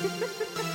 Ha ha ha!